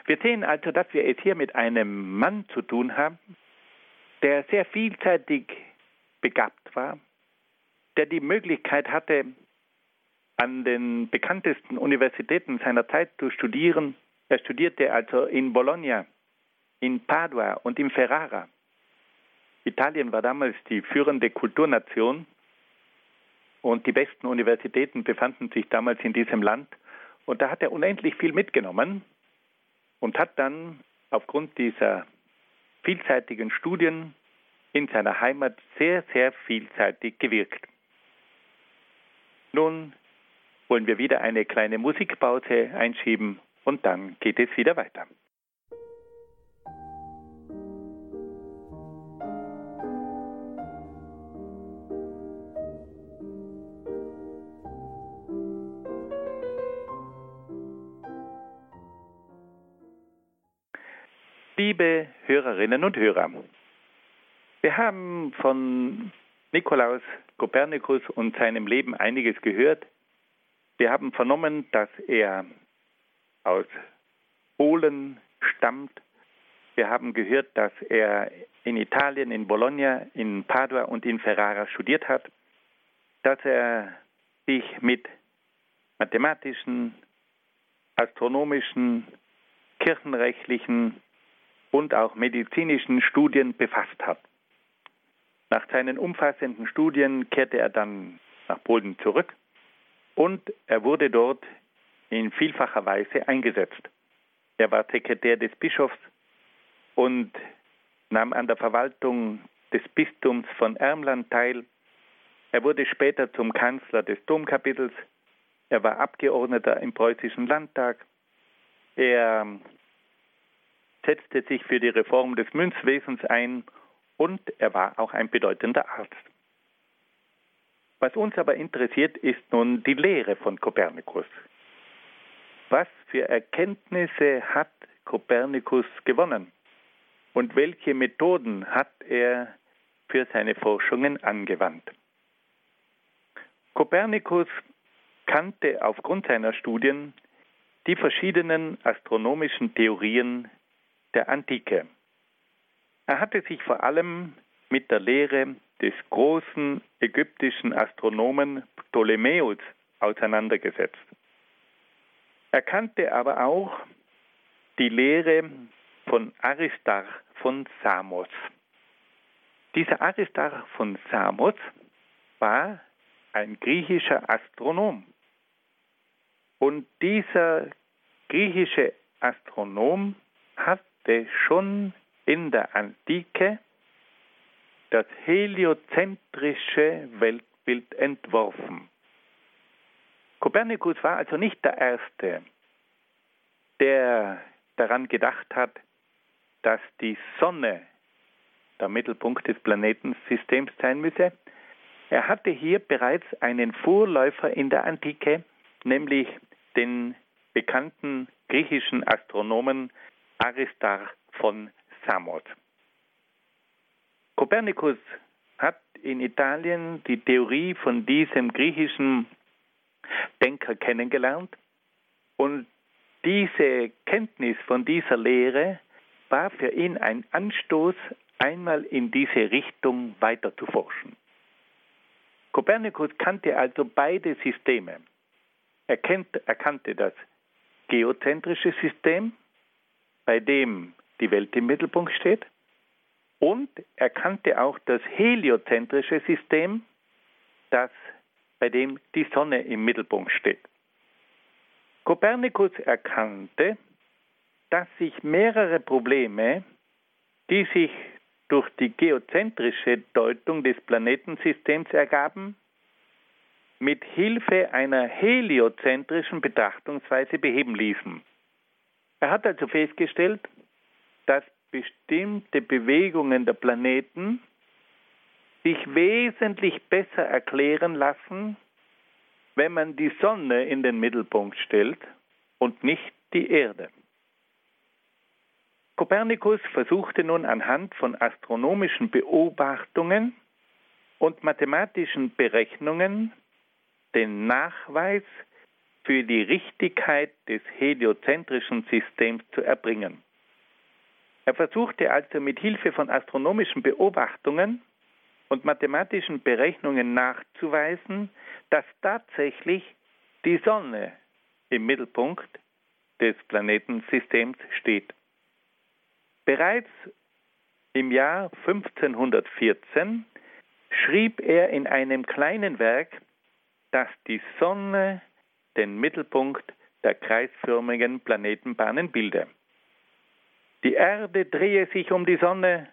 [SPEAKER 1] Wir sehen also, dass wir es hier mit einem Mann zu tun haben, der sehr vielseitig begabt war, der die Möglichkeit hatte, an den bekanntesten Universitäten seiner Zeit zu studieren. Er studierte also in Bologna, in Padua und in Ferrara. Italien war damals die führende Kulturnation und die besten Universitäten befanden sich damals in diesem Land. Und da hat er unendlich viel mitgenommen und hat dann aufgrund dieser vielseitigen Studien in seiner Heimat sehr, sehr vielseitig gewirkt. Nun wollen wir wieder eine kleine Musikpause einschieben und dann geht es wieder weiter. Liebe Hörerinnen und Hörer, wir haben von Nikolaus Kopernikus und seinem Leben einiges gehört. Wir haben vernommen, dass er aus Polen stammt. Wir haben gehört, dass er in Italien, in Bologna, in Padua und in Ferrara studiert hat, dass er sich mit mathematischen, astronomischen, kirchenrechtlichen und auch medizinischen Studien befasst hat. Nach seinen umfassenden Studien kehrte er dann nach Polen zurück und er wurde dort in vielfacher Weise eingesetzt. Er war Sekretär des Bischofs und nahm an der Verwaltung des Bistums von Ermland teil. Er wurde später zum Kanzler des Domkapitels. Er war Abgeordneter im preußischen Landtag. Er setzte sich für die Reform des Münzwesens ein und er war auch ein bedeutender Arzt. Was uns aber interessiert, ist nun die Lehre von Kopernikus. Was für Erkenntnisse hat Kopernikus gewonnen und welche Methoden hat er für seine Forschungen angewandt? Kopernikus kannte aufgrund seiner Studien die verschiedenen astronomischen Theorien der Antike. Er hatte sich vor allem mit der Lehre des großen ägyptischen Astronomen Ptolemäus auseinandergesetzt. Er kannte aber auch die Lehre von Aristarch von Samos. Dieser Aristarch von Samos war ein griechischer Astronom. Und dieser griechische Astronom hatte schon in der Antike das heliozentrische Weltbild entworfen. Kopernikus war also nicht der Erste, der daran gedacht hat, dass die Sonne der Mittelpunkt des Planetensystems sein müsse. Er hatte hier bereits einen Vorläufer in der Antike, nämlich den bekannten griechischen Astronomen Aristarch von Samos. Kopernikus hat in Italien die Theorie von diesem griechischen Denker kennengelernt und diese Kenntnis von dieser Lehre war für ihn ein Anstoß, einmal in diese Richtung weiter zu forschen. Kopernikus kannte also beide Systeme. Er, kennt, er kannte das geozentrische System, bei dem die Welt im Mittelpunkt steht, und er kannte auch das heliozentrische System, das bei dem die Sonne im Mittelpunkt steht. Kopernikus erkannte, dass sich mehrere Probleme, die sich durch die geozentrische Deutung des Planetensystems ergaben, mit Hilfe einer heliozentrischen Betrachtungsweise beheben ließen. Er hat also festgestellt, dass bestimmte Bewegungen der Planeten sich wesentlich besser erklären lassen, wenn man die Sonne in den Mittelpunkt stellt und nicht die Erde. Kopernikus versuchte nun anhand von astronomischen Beobachtungen und mathematischen Berechnungen den Nachweis für die Richtigkeit des heliozentrischen Systems zu erbringen. Er versuchte also mit Hilfe von astronomischen Beobachtungen und mathematischen Berechnungen nachzuweisen, dass tatsächlich die Sonne im Mittelpunkt des Planetensystems steht. Bereits im Jahr 1514 schrieb er in einem kleinen Werk, dass die Sonne den Mittelpunkt der kreisförmigen Planetenbahnen bilde. Die Erde drehe sich um die Sonne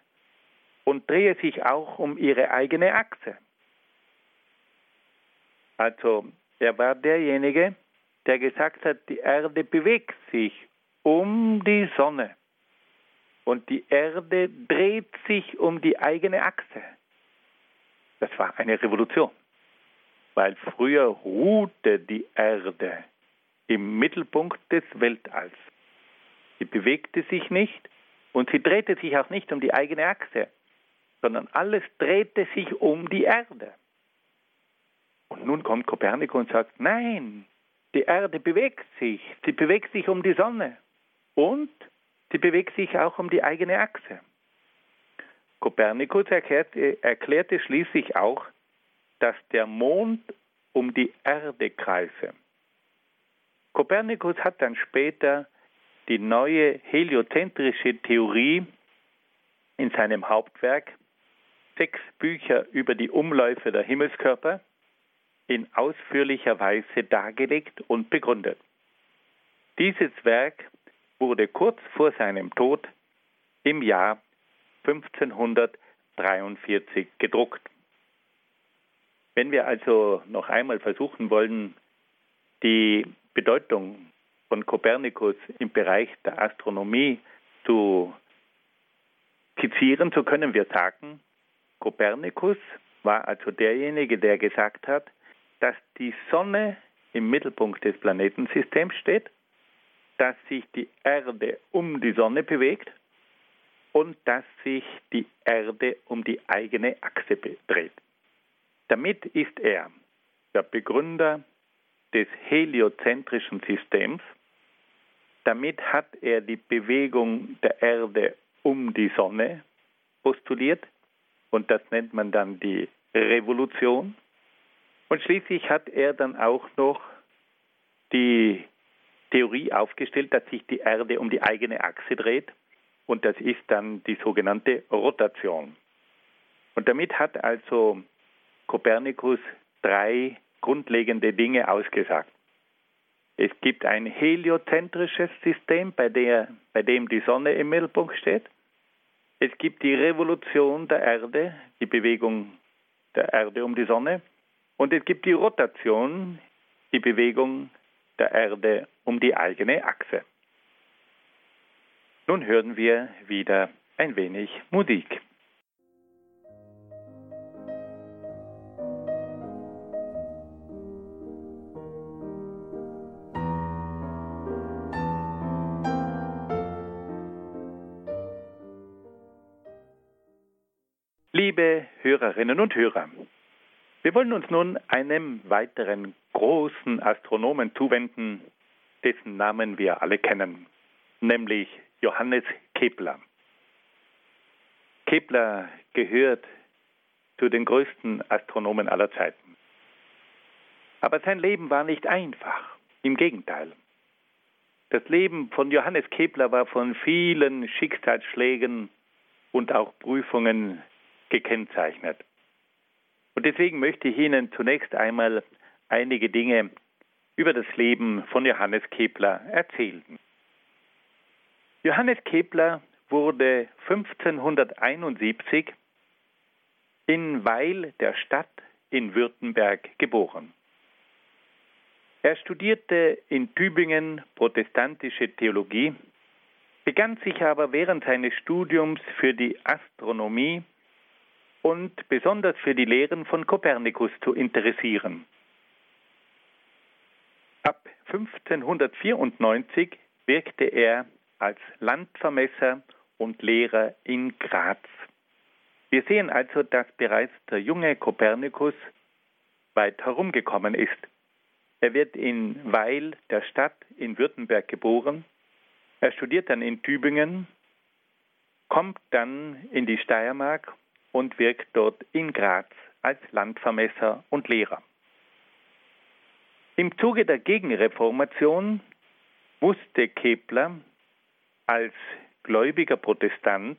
[SPEAKER 1] und drehe sich auch um ihre eigene Achse. Also er war derjenige, der gesagt hat, die Erde bewegt sich um die Sonne und die Erde dreht sich um die eigene Achse. Das war eine Revolution, weil früher ruhte die Erde im Mittelpunkt des Weltalls. Sie bewegte sich nicht und sie drehte sich auch nicht um die eigene Achse, sondern alles drehte sich um die Erde. Und nun kommt Kopernikus und sagt, nein, die Erde bewegt sich, sie bewegt sich um die Sonne und sie bewegt sich auch um die eigene Achse. Kopernikus erklärte, erklärte schließlich auch, dass der Mond um die Erde kreise. Kopernikus hat dann später die neue heliozentrische Theorie in seinem Hauptwerk, sechs Bücher über die Umläufe der Himmelskörper, in ausführlicher Weise dargelegt und begründet. Dieses Werk wurde kurz vor seinem Tod im Jahr 1543 gedruckt. Wenn wir also noch einmal versuchen wollen, die Bedeutung von Kopernikus im Bereich der Astronomie zu skizzieren, so können wir sagen, Kopernikus war also derjenige, der gesagt hat, dass die Sonne im Mittelpunkt des Planetensystems steht, dass sich die Erde um die Sonne bewegt und dass sich die Erde um die eigene Achse dreht. Damit ist er der Begründer des heliozentrischen Systems. Damit hat er die Bewegung der Erde um die Sonne postuliert und das nennt man dann die Revolution. Und schließlich hat er dann auch noch die Theorie aufgestellt, dass sich die Erde um die eigene Achse dreht und das ist dann die sogenannte Rotation. Und damit hat also Kopernikus drei grundlegende Dinge ausgesagt. Es gibt ein heliozentrisches System, bei, der, bei dem die Sonne im Mittelpunkt steht. Es gibt die Revolution der Erde, die Bewegung der Erde um die Sonne. Und es gibt die Rotation, die Bewegung der Erde um die eigene Achse. Nun hören wir wieder ein wenig Musik. Liebe Hörerinnen und Hörer, wir wollen uns nun einem weiteren großen Astronomen zuwenden, dessen Namen wir alle kennen, nämlich Johannes Kepler. Kepler gehört zu den größten Astronomen aller Zeiten. Aber sein Leben war nicht einfach, im Gegenteil. Das Leben von Johannes Kepler war von vielen Schicksalsschlägen und auch Prüfungen gekennzeichnet. Und deswegen möchte ich Ihnen zunächst einmal einige Dinge über das Leben von Johannes Kepler erzählen. Johannes Kepler wurde 1571 in Weil der Stadt in Württemberg geboren. Er studierte in Tübingen protestantische Theologie, begann sich aber während seines Studiums für die Astronomie und besonders für die Lehren von Kopernikus zu interessieren. Ab 1594 wirkte er als Landvermesser und Lehrer in Graz. Wir sehen also, dass bereits der junge Kopernikus weit herumgekommen ist. Er wird in Weil, der Stadt in Württemberg, geboren. Er studiert dann in Tübingen, kommt dann in die Steiermark und wirkt dort in Graz als Landvermesser und Lehrer. Im Zuge der Gegenreformation musste Kepler als gläubiger Protestant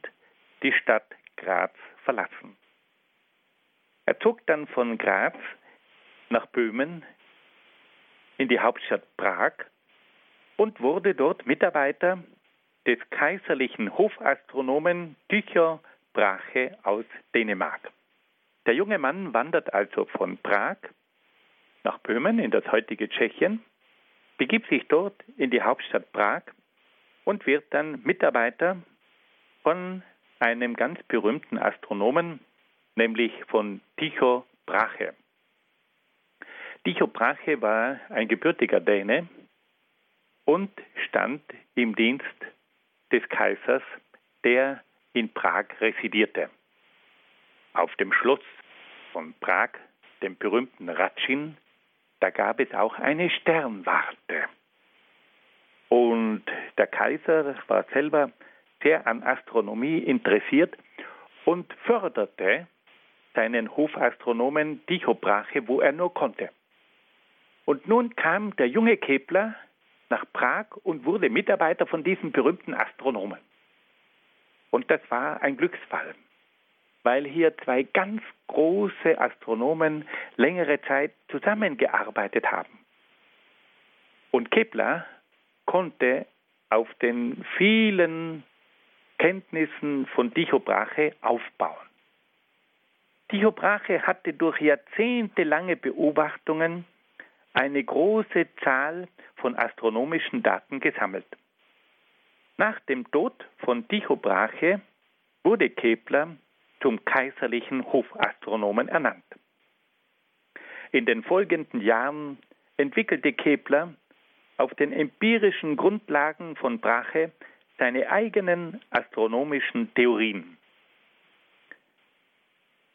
[SPEAKER 1] die Stadt Graz verlassen. Er zog dann von Graz nach Böhmen in die Hauptstadt Prag und wurde dort Mitarbeiter des kaiserlichen Hofastronomen Tycho Brahe aus Dänemark. Der junge Mann wandert also von Prag nach Böhmen in das heutige Tschechien, begibt sich dort in die Hauptstadt Prag und wird dann Mitarbeiter von einem ganz berühmten Astronomen, nämlich von Tycho Brahe. Tycho Brahe war ein gebürtiger Däne und stand im Dienst des Kaisers, der in Prag residierte. Auf dem Schloss von Prag, dem berühmten Ratschin, da gab es auch eine Sternwarte. Und der Kaiser war selber sehr an Astronomie interessiert und förderte seinen Hofastronomen Tycho Brahe, wo er nur konnte. Und nun kam der junge Kepler nach Prag und wurde Mitarbeiter von diesem berühmten Astronomen. Und das war ein Glücksfall, weil hier zwei ganz große Astronomen längere Zeit zusammengearbeitet haben. Und Kepler konnte auf den vielen Kenntnissen von Tycho Brahe aufbauen. Tycho Brahe hatte durch jahrzehntelange Beobachtungen eine große Zahl von astronomischen Daten gesammelt. Nach dem Tod von Tycho Brahe wurde Kepler zum kaiserlichen Hofastronomen ernannt. In den folgenden Jahren entwickelte Kepler auf den empirischen Grundlagen von Brahe seine eigenen astronomischen Theorien.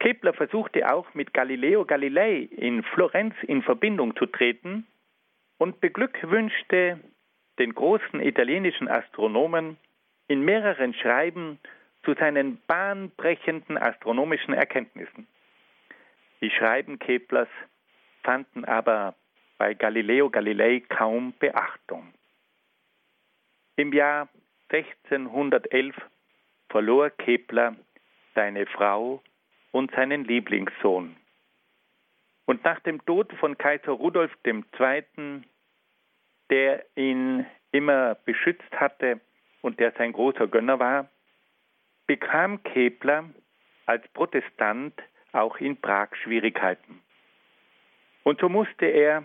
[SPEAKER 1] Kepler versuchte auch mit Galileo Galilei in Florenz in Verbindung zu treten und beglückwünschte den großen italienischen Astronomen in mehreren Schreiben zu seinen bahnbrechenden astronomischen Erkenntnissen. Die Schreiben Keplers fanden aber bei Galileo Galilei kaum Beachtung. Im Jahr 1611 verlor Kepler seine Frau und seinen Lieblingssohn. Und nach dem Tod von Kaiser Rudolf II., der ihn immer beschützt hatte und der sein großer Gönner war, bekam Kepler als Protestant auch in Prag Schwierigkeiten. Und so musste er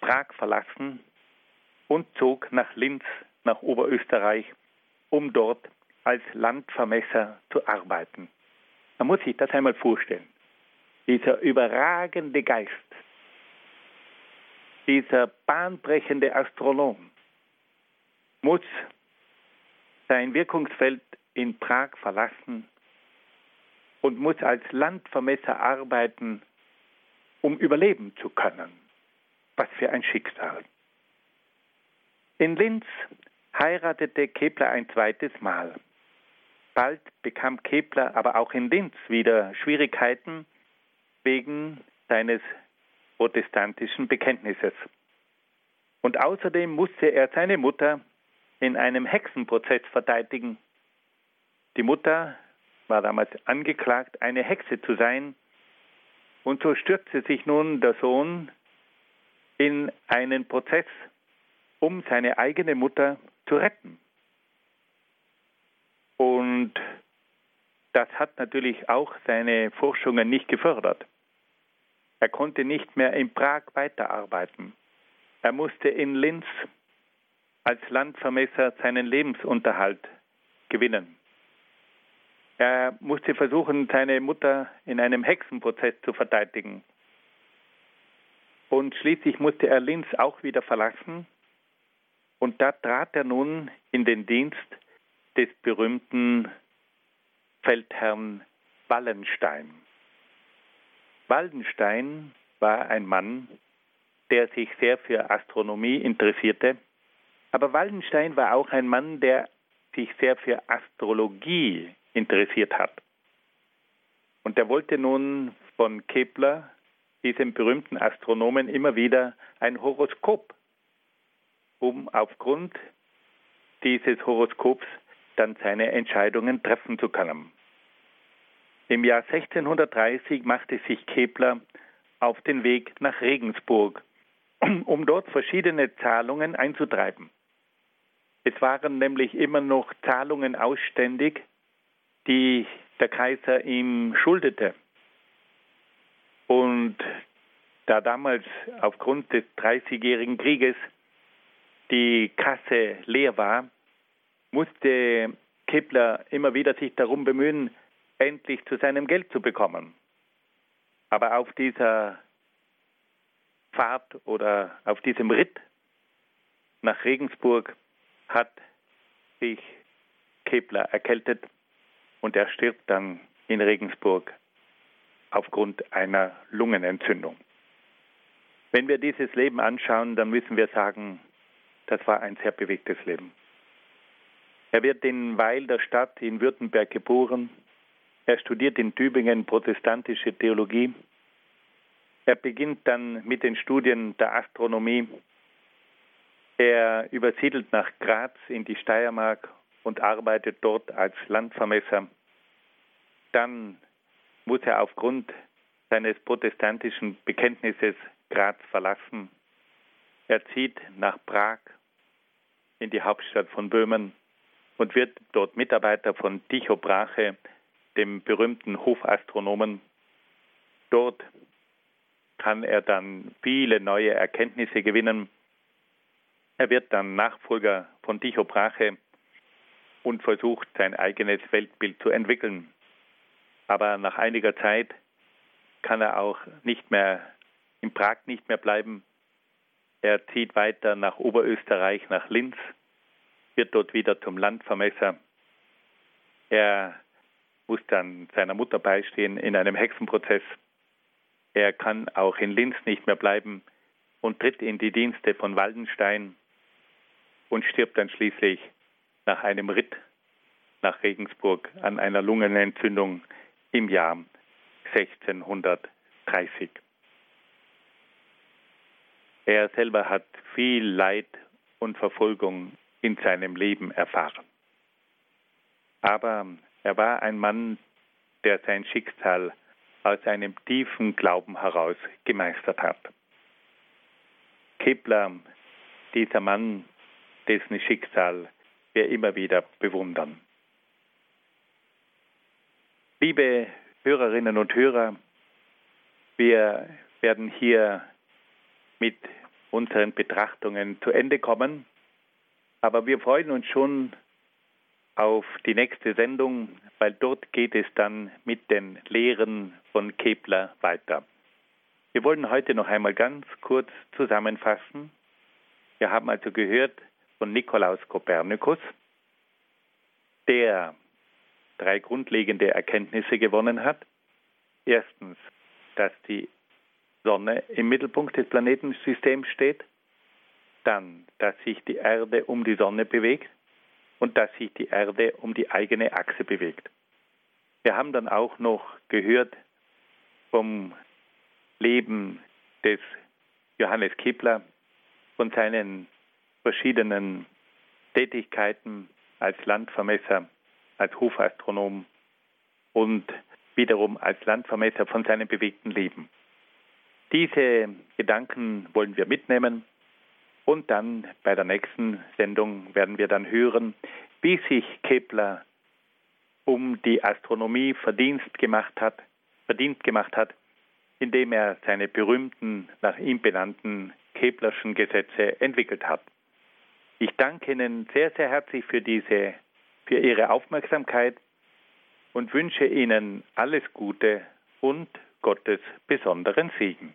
[SPEAKER 1] Prag verlassen und zog nach Linz, nach Oberösterreich, um dort als Landvermesser zu arbeiten. Man muss sich das einmal vorstellen. Dieser überragende Geist, dieser bahnbrechende Astronom muss sein Wirkungsfeld in Prag verlassen und muss als Landvermesser arbeiten, um überleben zu können. Was für ein Schicksal. In Linz heiratete Kepler ein zweites Mal. Bald bekam Kepler aber auch in Linz wieder Schwierigkeiten wegen seines protestantischen Bekenntnisses. Und außerdem musste er seine Mutter in einem Hexenprozess verteidigen. Die Mutter war damals angeklagt, eine Hexe zu sein, und so stürzte sich nun der Sohn in einen Prozess, um seine eigene Mutter zu retten. Und das hat natürlich auch seine Forschungen nicht gefördert. Er konnte nicht mehr in Prag weiterarbeiten. Er musste in Linz als Landvermesser seinen Lebensunterhalt gewinnen. Er musste versuchen, seine Mutter in einem Hexenprozess zu verteidigen. Und schließlich musste er Linz auch wieder verlassen. Und da trat er nun in den Dienst des berühmten Feldherrn Wallenstein. Wallenstein war ein Mann, der sich sehr für Astronomie interessierte, aber Wallenstein war auch ein Mann, der sich sehr für Astrologie interessiert hat. Und er wollte nun von Kepler, diesem berühmten Astronomen, immer wieder ein Horoskop, um aufgrund dieses Horoskops dann seine Entscheidungen treffen zu können. Im Jahr 1630 machte sich Kepler auf den Weg nach Regensburg, um dort verschiedene Zahlungen einzutreiben. Es waren nämlich immer noch Zahlungen ausständig, die der Kaiser ihm schuldete. Und da damals aufgrund des Dreißigjährigen Krieges die Kasse leer war, musste Kepler immer wieder sich darum bemühen, endlich zu seinem Geld zu bekommen. Aber auf dieser Fahrt oder auf diesem Ritt nach Regensburg hat sich Kepler erkältet und er stirbt dann in Regensburg aufgrund einer Lungenentzündung. Wenn wir dieses Leben anschauen, dann müssen wir sagen, das war ein sehr bewegtes Leben. Er wird in Weil der Stadt in Württemberg geboren. Er studiert in Tübingen protestantische Theologie. Er beginnt dann mit den Studien der Astronomie. Er übersiedelt nach Graz in die Steiermark und arbeitet dort als Landvermesser. dann muss er aufgrund seines protestantischen Bekenntnisses Graz verlassen. Er zieht nach Prag in die Hauptstadt von Böhmen und wird dort Mitarbeiter von Tycho Brahe, dem berühmten Hofastronomen. Dort kann er dann viele neue Erkenntnisse gewinnen. Er wird dann Nachfolger von Tycho Brahe und versucht sein eigenes Weltbild zu entwickeln. Aber nach einiger Zeit kann er auch nicht mehr in Prag nicht mehr bleiben. Er zieht weiter nach Oberösterreich, nach Linz, wird dort wieder zum Landvermesser. Er muss dann seiner Mutter beistehen in einem Hexenprozess. Er kann auch in Linz nicht mehr bleiben und tritt in die Dienste von Waldenstein und stirbt dann schließlich nach einem Ritt nach Regensburg an einer Lungenentzündung im Jahr 1630. Er selber hat viel Leid und Verfolgung in seinem Leben erfahren. Aber er war ein Mann, der sein Schicksal aus einem tiefen Glauben heraus gemeistert hat. Kepler, dieser Mann, dessen Schicksal wir immer wieder bewundern. Liebe Hörerinnen und Hörer, wir werden hier mit unseren Betrachtungen zu Ende kommen, aber wir freuen uns schon auf die nächste Sendung, weil dort geht es dann mit den Lehren von Kepler weiter. Wir wollen heute noch einmal ganz kurz zusammenfassen. Wir haben also gehört von Nikolaus Kopernikus, der drei grundlegende Erkenntnisse gewonnen hat. Erstens, dass die Sonne im Mittelpunkt des Planetensystems steht. Dann, dass sich die Erde um die Sonne bewegt und dass sich die Erde um die eigene Achse bewegt. Wir haben dann auch noch gehört vom Leben des Johannes Kepler, von seinen verschiedenen Tätigkeiten als Landvermesser, als Hofastronom und wiederum als Landvermesser von seinem bewegten Leben. Diese Gedanken wollen wir mitnehmen und dann bei der nächsten Sendung werden wir dann hören, wie sich Kepler um die Astronomie Verdienst gemacht hat, verdient gemacht hat, indem er seine berühmten, nach ihm benannten Keplerschen Gesetze entwickelt hat. Ich danke Ihnen sehr, sehr herzlich für diese, für Ihre Aufmerksamkeit und wünsche Ihnen alles Gute und Gottes besonderen Segen.